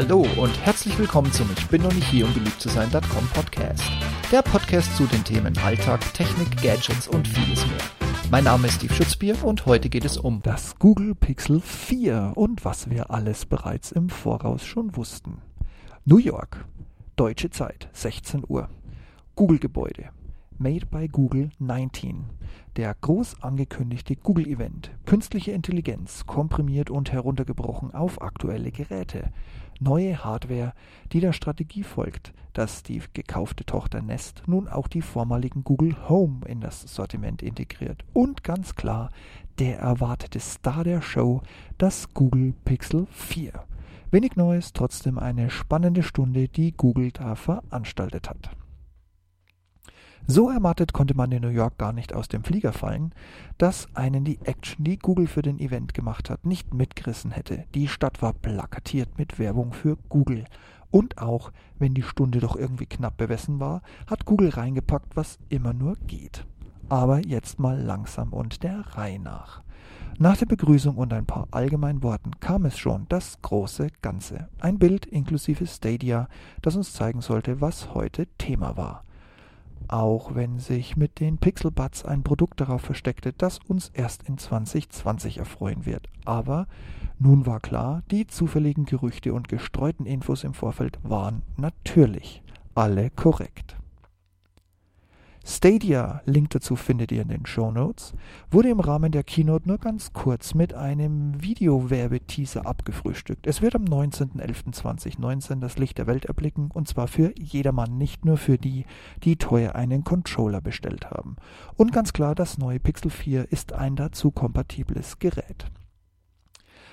Hallo und herzlich willkommen zum Ich bin noch nicht hier, um beliebt zu sein.com Podcast. Der Podcast zu den Themen Alltag, Technik, Gadgets und vieles mehr. Mein Name ist Steve Schutzbier und heute geht es um das Google Pixel 4 und was wir alles bereits im Voraus schon wussten. New York, deutsche Zeit, 16 Uhr. Google-Gebäude. Made by Google 19. Der groß angekündigte Google-Event. Künstliche Intelligenz, komprimiert und heruntergebrochen auf aktuelle Geräte. Neue Hardware, die der Strategie folgt, dass die gekaufte Tochter Nest nun auch die vormaligen Google Home in das Sortiment integriert. Und ganz klar, der erwartete Star der Show, das Google Pixel 4. Wenig Neues, trotzdem eine spannende Stunde, die Google da veranstaltet hat. So ermattet konnte man in New York gar nicht aus dem Flieger fallen, dass einen die Action, die Google für den Event gemacht hat, nicht mitgerissen hätte. Die Stadt war plakatiert mit Werbung für Google. Und auch, wenn die Stunde doch irgendwie knapp bewessen war, hat Google reingepackt, was immer nur geht. Aber jetzt mal langsam und der Reihe nach. Nach der Begrüßung und ein paar allgemeinen Worten kam es schon, das große Ganze. Ein Bild inklusive Stadia, das uns zeigen sollte, was heute Thema war auch wenn sich mit den Pixel Buds ein Produkt darauf versteckte, das uns erst in 2020 erfreuen wird. Aber nun war klar, die zufälligen Gerüchte und gestreuten Infos im Vorfeld waren natürlich alle korrekt. Stadia, Link dazu findet ihr in den Show Notes, wurde im Rahmen der Keynote nur ganz kurz mit einem Videowerbeteaser abgefrühstückt. Es wird am 19.11.2019 das Licht der Welt erblicken und zwar für jedermann, nicht nur für die, die teuer einen Controller bestellt haben. Und ganz klar, das neue Pixel 4 ist ein dazu kompatibles Gerät.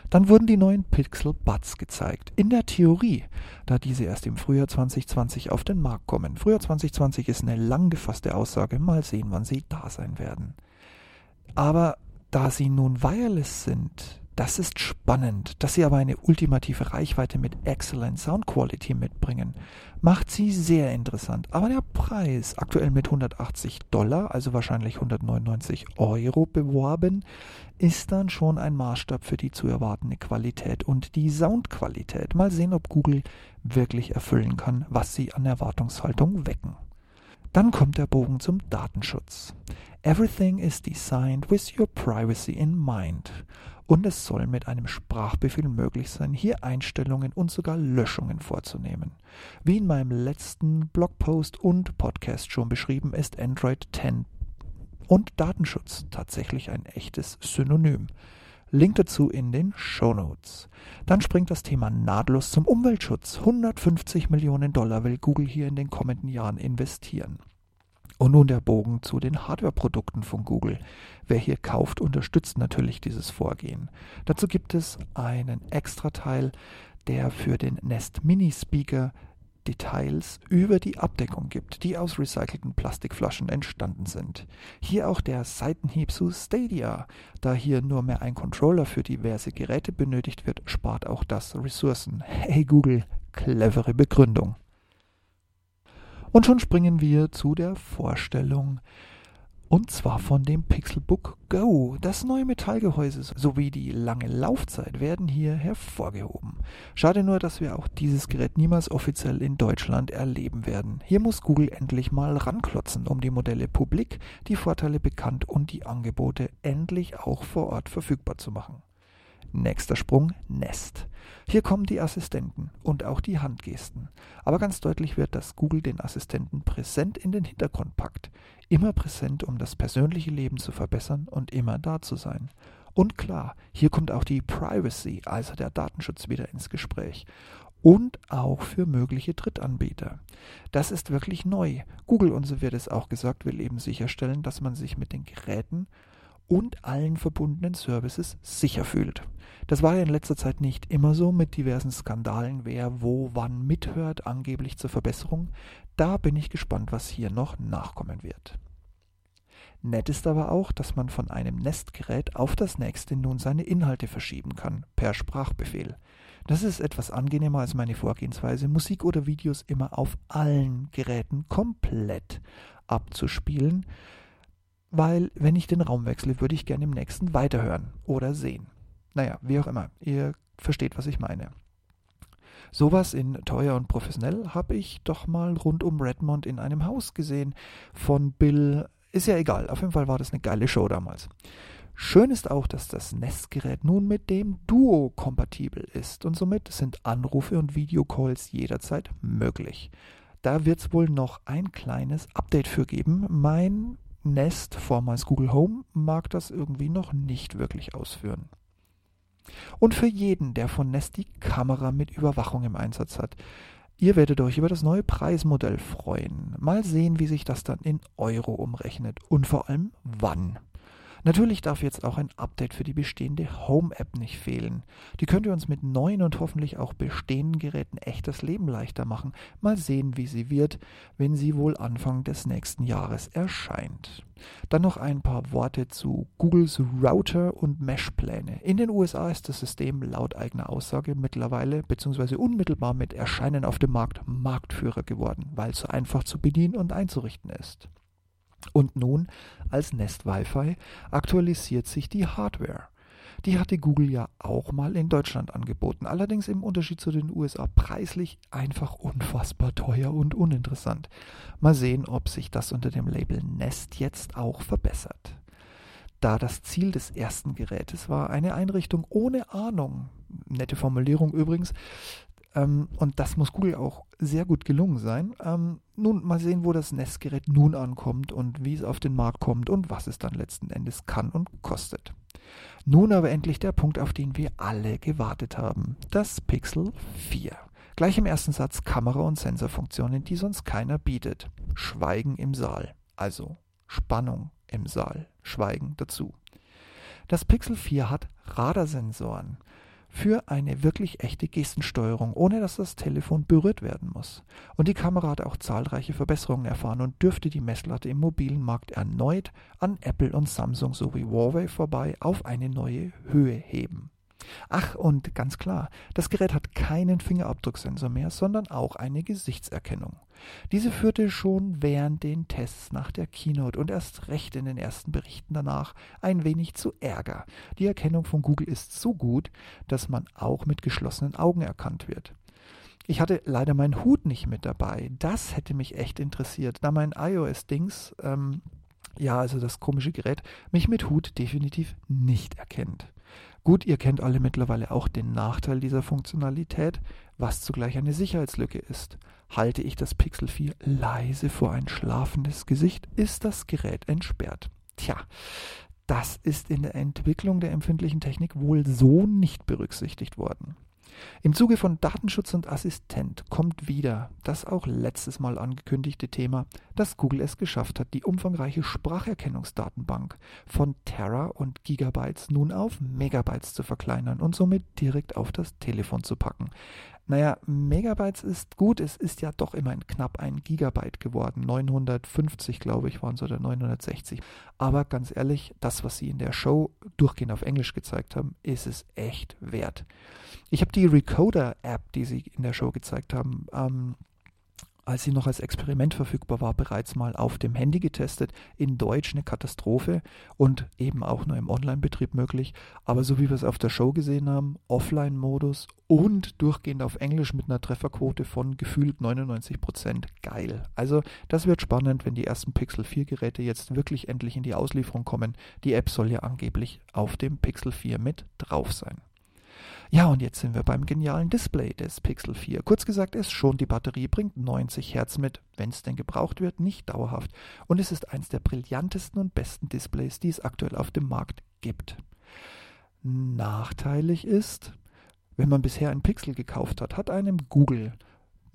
Dann wurden die neuen Pixel Buds gezeigt. In der Theorie, da diese erst im Frühjahr 2020 auf den Markt kommen. Frühjahr 2020 ist eine lang gefasste Aussage. Mal sehen, wann sie da sein werden. Aber da sie nun wireless sind, das ist spannend, dass sie aber eine ultimative Reichweite mit Excellent Sound Quality mitbringen. Macht sie sehr interessant. Aber der Preis, aktuell mit 180 Dollar, also wahrscheinlich 199 Euro beworben, ist dann schon ein Maßstab für die zu erwartende Qualität und die Soundqualität. Mal sehen, ob Google wirklich erfüllen kann, was sie an Erwartungshaltung wecken. Dann kommt der Bogen zum Datenschutz. Everything is designed with your privacy in mind und es soll mit einem Sprachbefehl möglich sein, hier Einstellungen und sogar Löschungen vorzunehmen. Wie in meinem letzten Blogpost und Podcast schon beschrieben, ist Android 10 und Datenschutz tatsächlich ein echtes Synonym. Link dazu in den Show Notes. Dann springt das Thema nahtlos zum Umweltschutz. 150 Millionen Dollar will Google hier in den kommenden Jahren investieren. Und nun der Bogen zu den Hardware-Produkten von Google. Wer hier kauft, unterstützt natürlich dieses Vorgehen. Dazu gibt es einen Extrateil, der für den Nest Mini Speaker Details über die Abdeckung gibt, die aus recycelten Plastikflaschen entstanden sind. Hier auch der Seitenhieb zu Stadia. Da hier nur mehr ein Controller für diverse Geräte benötigt wird, spart auch das Ressourcen. Hey Google, clevere Begründung. Und schon springen wir zu der Vorstellung und zwar von dem Pixelbook Go. Das neue Metallgehäuse sowie die lange Laufzeit werden hier hervorgehoben. Schade nur, dass wir auch dieses Gerät niemals offiziell in Deutschland erleben werden. Hier muss Google endlich mal ranklotzen, um die Modelle publik, die Vorteile bekannt und die Angebote endlich auch vor Ort verfügbar zu machen. Nächster Sprung Nest. Hier kommen die Assistenten und auch die Handgesten. Aber ganz deutlich wird, dass Google den Assistenten präsent in den Hintergrund packt. Immer präsent, um das persönliche Leben zu verbessern und immer da zu sein. Und klar, hier kommt auch die Privacy, also der Datenschutz wieder ins Gespräch. Und auch für mögliche Drittanbieter. Das ist wirklich neu. Google, und so wird es auch gesagt, will eben sicherstellen, dass man sich mit den Geräten und allen verbundenen Services sicher fühlt. Das war ja in letzter Zeit nicht immer so mit diversen Skandalen, wer wo wann mithört, angeblich zur Verbesserung. Da bin ich gespannt, was hier noch nachkommen wird. Nett ist aber auch, dass man von einem Nestgerät auf das nächste nun seine Inhalte verschieben kann, per Sprachbefehl. Das ist etwas angenehmer als meine Vorgehensweise, Musik oder Videos immer auf allen Geräten komplett abzuspielen, weil wenn ich den Raum wechsle, würde ich gerne im nächsten weiterhören oder sehen. Naja, wie auch immer, ihr versteht, was ich meine. Sowas in teuer und professionell habe ich doch mal rund um Redmond in einem Haus gesehen von Bill. Ist ja egal, auf jeden Fall war das eine geile Show damals. Schön ist auch, dass das Nest-Gerät nun mit dem Duo kompatibel ist und somit sind Anrufe und Videocalls jederzeit möglich. Da wird es wohl noch ein kleines Update für geben. Mein Nest, vormals Google Home, mag das irgendwie noch nicht wirklich ausführen. Und für jeden, der von Nest die Kamera mit Überwachung im Einsatz hat, ihr werdet euch über das neue Preismodell freuen. Mal sehen, wie sich das dann in Euro umrechnet und vor allem wann. Natürlich darf jetzt auch ein Update für die bestehende Home-App nicht fehlen. Die könnt ihr uns mit neuen und hoffentlich auch bestehenden Geräten echt das Leben leichter machen. Mal sehen, wie sie wird, wenn sie wohl Anfang des nächsten Jahres erscheint. Dann noch ein paar Worte zu Googles Router und Mesh-Pläne. In den USA ist das System laut eigener Aussage mittlerweile bzw. unmittelbar mit Erscheinen auf dem Markt Marktführer geworden, weil es so einfach zu bedienen und einzurichten ist. Und nun, als Nest Wi-Fi, aktualisiert sich die Hardware. Die hatte Google ja auch mal in Deutschland angeboten, allerdings im Unterschied zu den USA preislich einfach unfassbar teuer und uninteressant. Mal sehen, ob sich das unter dem Label Nest jetzt auch verbessert. Da das Ziel des ersten Gerätes war, eine Einrichtung ohne Ahnung, nette Formulierung übrigens, ähm, und das muss Google auch sehr gut gelungen sein. Ähm, nun mal sehen, wo das Nestgerät nun ankommt und wie es auf den Markt kommt und was es dann letzten Endes kann und kostet. Nun aber endlich der Punkt, auf den wir alle gewartet haben. Das Pixel 4. Gleich im ersten Satz Kamera- und Sensorfunktionen, die sonst keiner bietet. Schweigen im Saal. Also Spannung im Saal. Schweigen dazu. Das Pixel 4 hat Radarsensoren für eine wirklich echte Gestensteuerung, ohne dass das Telefon berührt werden muss. Und die Kamera hat auch zahlreiche Verbesserungen erfahren und dürfte die Messlatte im mobilen Markt erneut an Apple und Samsung sowie Huawei vorbei auf eine neue Höhe heben. Ach, und ganz klar, das Gerät hat keinen Fingerabdrucksensor mehr, sondern auch eine Gesichtserkennung. Diese führte schon während den Tests nach der Keynote und erst recht in den ersten Berichten danach ein wenig zu Ärger. Die Erkennung von Google ist so gut, dass man auch mit geschlossenen Augen erkannt wird. Ich hatte leider meinen Hut nicht mit dabei. Das hätte mich echt interessiert, da mein iOS-Dings, ähm, ja, also das komische Gerät, mich mit Hut definitiv nicht erkennt. Gut, ihr kennt alle mittlerweile auch den Nachteil dieser Funktionalität, was zugleich eine Sicherheitslücke ist. Halte ich das Pixel 4 leise vor ein schlafendes Gesicht, ist das Gerät entsperrt. Tja, das ist in der Entwicklung der empfindlichen Technik wohl so nicht berücksichtigt worden. Im Zuge von Datenschutz und Assistent kommt wieder das auch letztes Mal angekündigte Thema, dass Google es geschafft hat, die umfangreiche Spracherkennungsdatenbank von Terra und Gigabytes nun auf Megabytes zu verkleinern und somit direkt auf das Telefon zu packen. Naja, Megabytes ist gut, es ist ja doch immerhin knapp ein Gigabyte geworden. 950, glaube ich, waren es oder 960. Aber ganz ehrlich, das, was sie in der Show durchgehend auf Englisch gezeigt haben, ist es echt wert. Ich habe die Recoder-App, die sie in der Show gezeigt haben, ähm, als sie noch als Experiment verfügbar war, bereits mal auf dem Handy getestet. In Deutsch eine Katastrophe und eben auch nur im Online-Betrieb möglich. Aber so wie wir es auf der Show gesehen haben, Offline-Modus und durchgehend auf Englisch mit einer Trefferquote von gefühlt 99 Prozent. Geil. Also das wird spannend, wenn die ersten Pixel 4 Geräte jetzt wirklich endlich in die Auslieferung kommen. Die App soll ja angeblich auf dem Pixel 4 mit drauf sein. Ja, und jetzt sind wir beim genialen Display des Pixel 4. Kurz gesagt, es schont die Batterie, bringt 90 Hertz mit, wenn es denn gebraucht wird, nicht dauerhaft. Und es ist eines der brillantesten und besten Displays, die es aktuell auf dem Markt gibt. Nachteilig ist, wenn man bisher ein Pixel gekauft hat, hat einem Google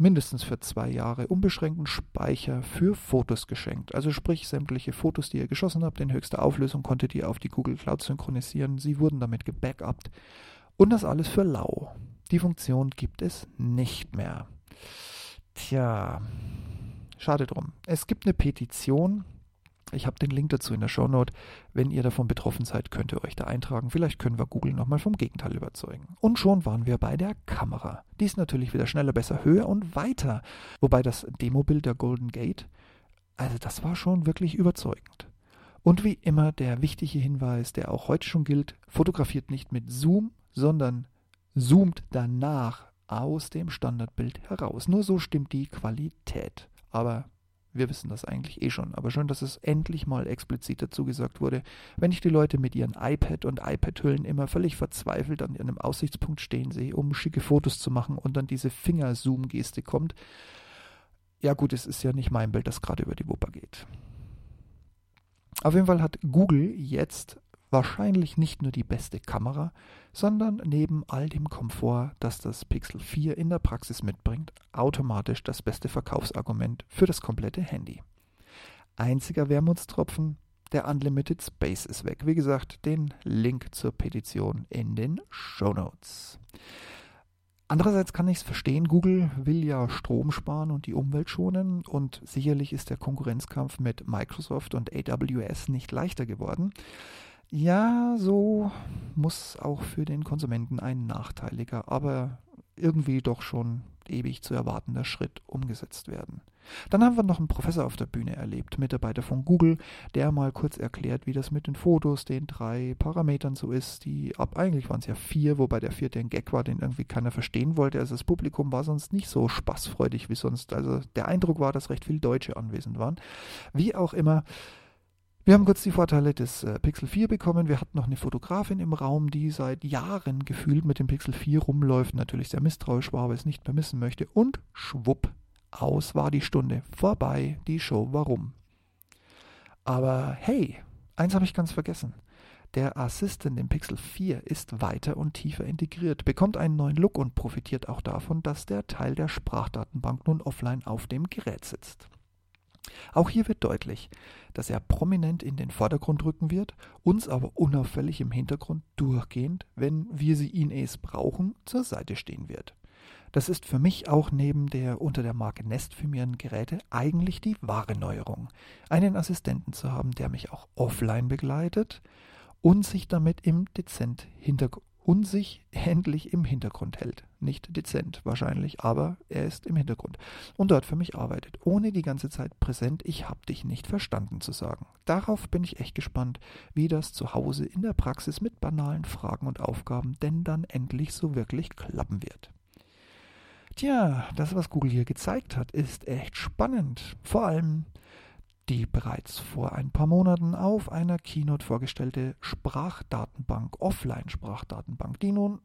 mindestens für zwei Jahre unbeschränkten Speicher für Fotos geschenkt. Also sprich, sämtliche Fotos, die ihr geschossen habt, in höchster Auflösung konntet ihr auf die Google Cloud synchronisieren. Sie wurden damit gebackupt. Und das alles für lau. Die Funktion gibt es nicht mehr. Tja, schade drum. Es gibt eine Petition. Ich habe den Link dazu in der Shownote. Wenn ihr davon betroffen seid, könnt ihr euch da eintragen. Vielleicht können wir Google nochmal vom Gegenteil überzeugen. Und schon waren wir bei der Kamera. Die ist natürlich wieder schneller, besser, höher und weiter. Wobei das Demobild der Golden Gate, also das war schon wirklich überzeugend. Und wie immer der wichtige Hinweis, der auch heute schon gilt, fotografiert nicht mit Zoom, sondern zoomt danach aus dem Standardbild heraus. Nur so stimmt die Qualität. Aber wir wissen das eigentlich eh schon, aber schön, dass es endlich mal explizit dazu gesagt wurde. Wenn ich die Leute mit ihren iPad und iPad-Hüllen immer völlig verzweifelt an einem Aussichtspunkt stehen sehe, um schicke Fotos zu machen und dann diese Fingerzoom-Geste kommt, ja gut, es ist ja nicht mein Bild, das gerade über die Wupper geht. Auf jeden Fall hat Google jetzt wahrscheinlich nicht nur die beste Kamera, sondern neben all dem Komfort, das das Pixel 4 in der Praxis mitbringt, automatisch das beste Verkaufsargument für das komplette Handy. Einziger Wermutstropfen, der Unlimited Space ist weg. Wie gesagt, den Link zur Petition in den Show Notes. Andererseits kann ich es verstehen, Google will ja Strom sparen und die Umwelt schonen und sicherlich ist der Konkurrenzkampf mit Microsoft und AWS nicht leichter geworden. Ja, so muss auch für den Konsumenten ein nachteiliger, aber irgendwie doch schon ewig zu erwartender Schritt umgesetzt werden. Dann haben wir noch einen Professor auf der Bühne erlebt, Mitarbeiter von Google, der mal kurz erklärt, wie das mit den Fotos, den drei Parametern so ist, die ab eigentlich waren es ja vier, wobei der vierte ein Gag war, den irgendwie keiner verstehen wollte. Also das Publikum war sonst nicht so spaßfreudig wie sonst. Also der Eindruck war, dass recht viele Deutsche anwesend waren. Wie auch immer, wir haben kurz die Vorteile des äh, Pixel 4 bekommen. Wir hatten noch eine Fotografin im Raum, die seit Jahren gefühlt mit dem Pixel 4 rumläuft, natürlich sehr misstrauisch war, aber es nicht mehr missen möchte. Und schwupp, aus war die Stunde. Vorbei, die Show warum. Aber hey, eins habe ich ganz vergessen. Der Assistant im Pixel 4 ist weiter und tiefer integriert, bekommt einen neuen Look und profitiert auch davon, dass der Teil der Sprachdatenbank nun offline auf dem Gerät sitzt. Auch hier wird deutlich, dass er prominent in den Vordergrund rücken wird, uns aber unauffällig im Hintergrund durchgehend, wenn wir sie ihn es brauchen, zur Seite stehen wird. Das ist für mich auch neben der unter der Marke Nest firmierenden Geräte eigentlich die wahre Neuerung, einen Assistenten zu haben, der mich auch offline begleitet und sich damit im dezent Hintergrund und sich endlich im Hintergrund hält. Nicht dezent wahrscheinlich, aber er ist im Hintergrund und dort für mich arbeitet, ohne die ganze Zeit präsent, ich hab dich nicht verstanden zu sagen. Darauf bin ich echt gespannt, wie das zu Hause in der Praxis mit banalen Fragen und Aufgaben denn dann endlich so wirklich klappen wird. Tja, das, was Google hier gezeigt hat, ist echt spannend. Vor allem, die bereits vor ein paar Monaten auf einer Keynote vorgestellte Sprachdatenbank, Offline-Sprachdatenbank, die nun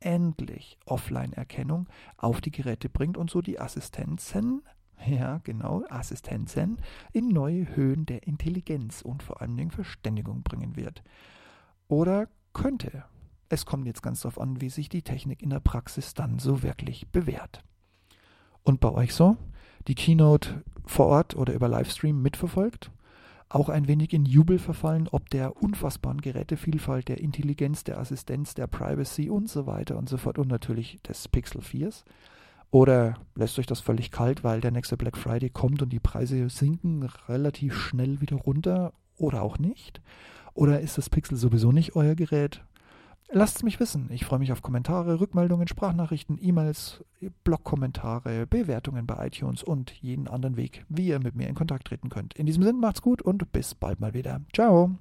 endlich Offline-Erkennung auf die Geräte bringt und so die Assistenzen, ja genau, Assistenzen in neue Höhen der Intelligenz und vor allen Dingen Verständigung bringen wird. Oder könnte. Es kommt jetzt ganz darauf an, wie sich die Technik in der Praxis dann so wirklich bewährt. Und bei euch so? Die Keynote vor Ort oder über Livestream mitverfolgt, auch ein wenig in Jubel verfallen, ob der unfassbaren Gerätevielfalt, der Intelligenz, der Assistenz, der Privacy und so weiter und so fort und natürlich des Pixel 4s. Oder lässt euch das völlig kalt, weil der nächste Black Friday kommt und die Preise sinken relativ schnell wieder runter oder auch nicht? Oder ist das Pixel sowieso nicht euer Gerät? Lasst es mich wissen. Ich freue mich auf Kommentare, Rückmeldungen, Sprachnachrichten, E-Mails, Blogkommentare, Bewertungen bei iTunes und jeden anderen Weg, wie ihr mit mir in Kontakt treten könnt. In diesem Sinne macht's gut und bis bald mal wieder. Ciao.